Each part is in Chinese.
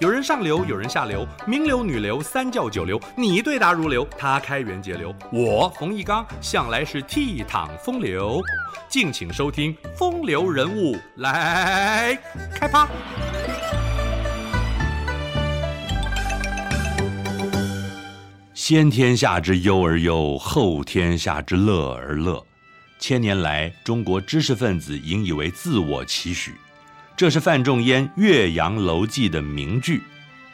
有人上流，有人下流，名流、女流、三教九流，你对答如流，他开源节流，我冯一刚向来是倜傥风流。敬请收听《风流人物》来开趴。先天下之忧而忧，后天下之乐而乐。千年来，中国知识分子引以为自我期许。这是范仲淹《岳阳楼记》的名句。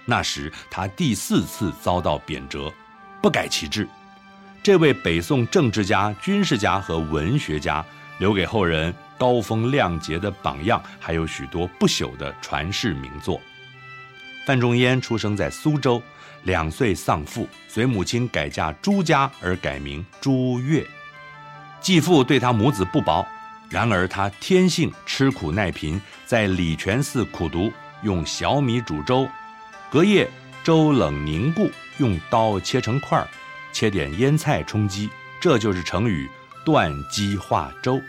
那时他第四次遭到贬谪，不改其志。这位北宋政治家、军事家和文学家，留给后人高风亮节的榜样，还有许多不朽的传世名作。范仲淹出生在苏州，两岁丧父，随母亲改嫁朱家而改名朱越。继父对他母子不薄。然而他天性吃苦耐贫，在礼泉寺苦读，用小米煮粥，隔夜粥冷凝固，用刀切成块儿，切点腌菜充饥，这就是成语“断机化粥”。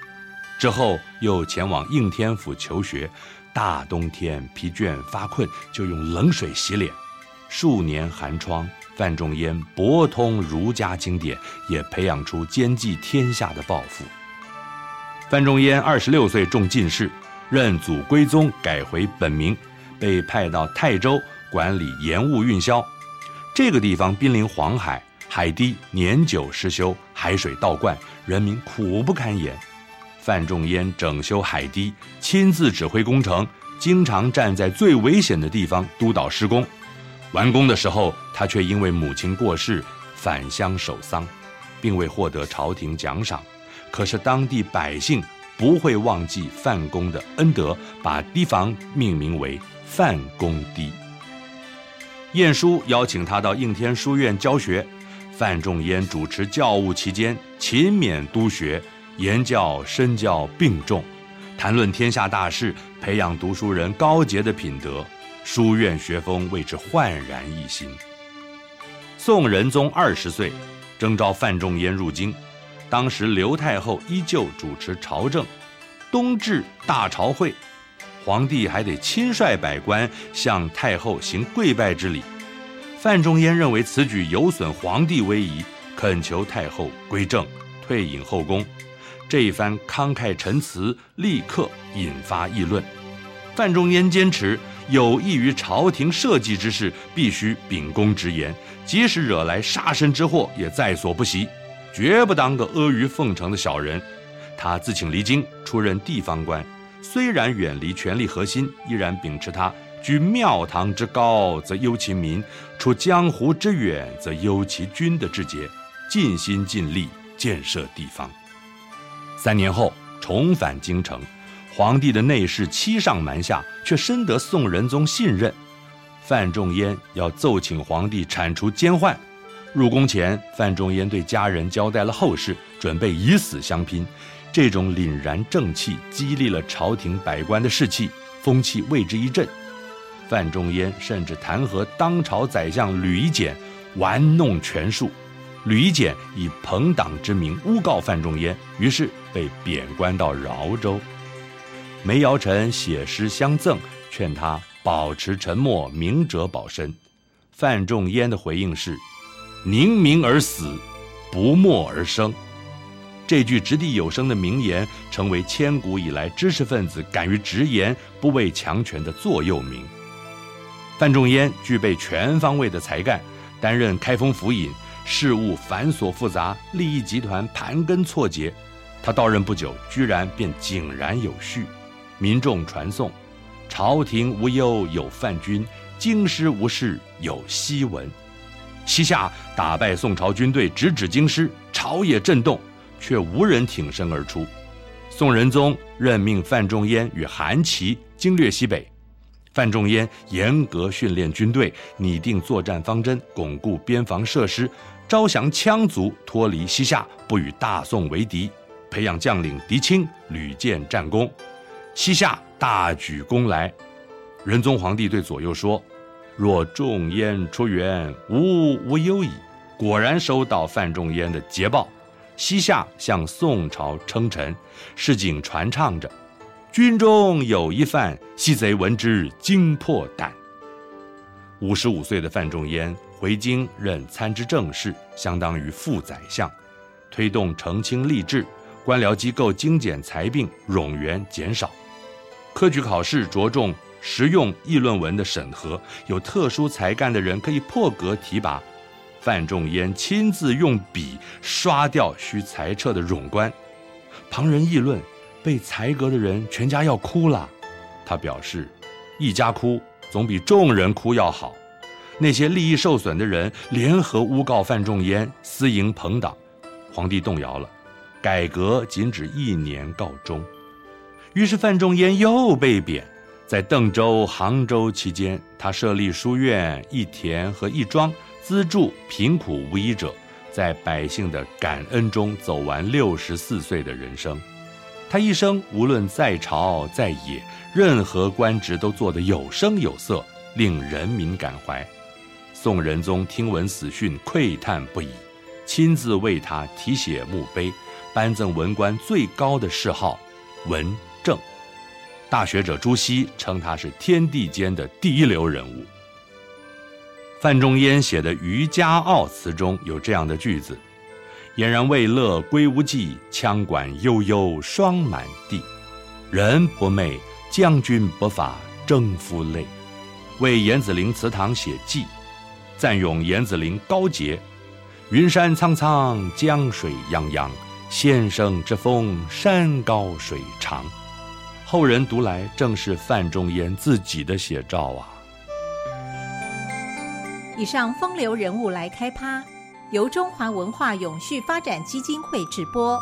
之后又前往应天府求学，大冬天疲倦发困，就用冷水洗脸。数年寒窗，范仲淹博通儒家经典，也培养出兼济天下的抱负。范仲淹二十六岁中进士，认祖归宗，改回本名，被派到泰州管理盐务运销。这个地方濒临黄海，海堤年久失修，海水倒灌，人民苦不堪言。范仲淹整修海堤，亲自指挥工程，经常站在最危险的地方督导施工。完工的时候，他却因为母亲过世返乡守丧，并未获得朝廷奖赏。可是当地百姓不会忘记范公的恩德，把堤防命名为范公堤。晏殊邀请他到应天书院教学，范仲淹主持教务期间勤勉督学，言教身教并重，谈论天下大事，培养读书人高洁的品德，书院学风为之焕然一新。宋仁宗二十岁，征召范仲淹入京。当时刘太后依旧主持朝政，冬至大朝会，皇帝还得亲率百官向太后行跪拜之礼。范仲淹认为此举有损皇帝威仪，恳求太后归正，退隐后宫。这一番慷慨陈词立刻引发议论。范仲淹坚持有益于朝廷社稷之事，必须秉公直言，即使惹来杀身之祸，也在所不惜。绝不当个阿谀奉承的小人。他自请离京，出任地方官。虽然远离权力核心，依然秉持他居庙堂之高则忧其民，处江湖之远则忧其君的志节，尽心尽力建设地方。三年后重返京城，皇帝的内侍欺上瞒下，却深得宋仁宗信任。范仲淹要奏请皇帝铲除奸宦。入宫前，范仲淹对家人交代了后事，准备以死相拼。这种凛然正气激励了朝廷百官的士气，风气为之一振。范仲淹甚至弹劾当朝宰相吕夷简玩弄权术，吕夷简以朋党之名诬告范仲淹，于是被贬官到饶州。梅尧臣写诗相赠，劝他保持沉默，明哲保身。范仲淹的回应是。宁鸣而死，不默而生。这句掷地有声的名言，成为千古以来知识分子敢于直言、不畏强权的座右铭。范仲淹具备全方位的才干，担任开封府尹，事务繁琐复杂，利益集团盘根错节。他到任不久，居然便井然有序，民众传颂：“朝廷无忧有范君，京师无事有西文。”西夏打败宋朝军队，直指京师，朝野震动，却无人挺身而出。宋仁宗任命范仲淹与韩琦经略西北，范仲淹严格训练军队，拟定作战方针，巩固边防设施，招降羌族，脱离西夏，不与大宋为敌，培养将领狄青屡建战功，西夏大举攻来。仁宗皇帝对左右说。若仲淹出援，吾无忧矣。果然收到范仲淹的捷报，西夏向宋朝称臣，市井传唱着：“军中有一范，西贼闻之惊破胆。”五十五岁的范仲淹回京任参知政事，相当于副宰相，推动澄清吏治，官僚机构精简裁并，冗员减少。科举考试着重实用议论文的审核，有特殊才干的人可以破格提拔。范仲淹亲自用笔刷掉需裁撤的冗官，旁人议论被裁革的人全家要哭了，他表示，一家哭总比众人哭要好。那些利益受损的人联合诬告范仲淹私营朋党，皇帝动摇了，改革仅止一年告终。于是范仲淹又被贬，在邓州、杭州期间，他设立书院、义田和义庄。资助贫苦无依者，在百姓的感恩中走完六十四岁的人生。他一生无论在朝在野，任何官职都做得有声有色，令人民感怀。宋仁宗听闻死讯，喟叹不已，亲自为他题写墓碑，颁赠文官最高的谥号“文正”。大学者朱熹称他是天地间的第一流人物。范仲淹写的《渔家傲》词中有这样的句子：“俨然未勒归无计，羌管悠悠霜满地。人不寐，将军不发，征夫泪。”为严子陵祠堂写祭，赞咏严子陵高洁：“云山苍苍，江水泱泱，先生之风，山高水长。”后人读来正是范仲淹自己的写照啊。以上风流人物来开趴，由中华文化永续发展基金会直播。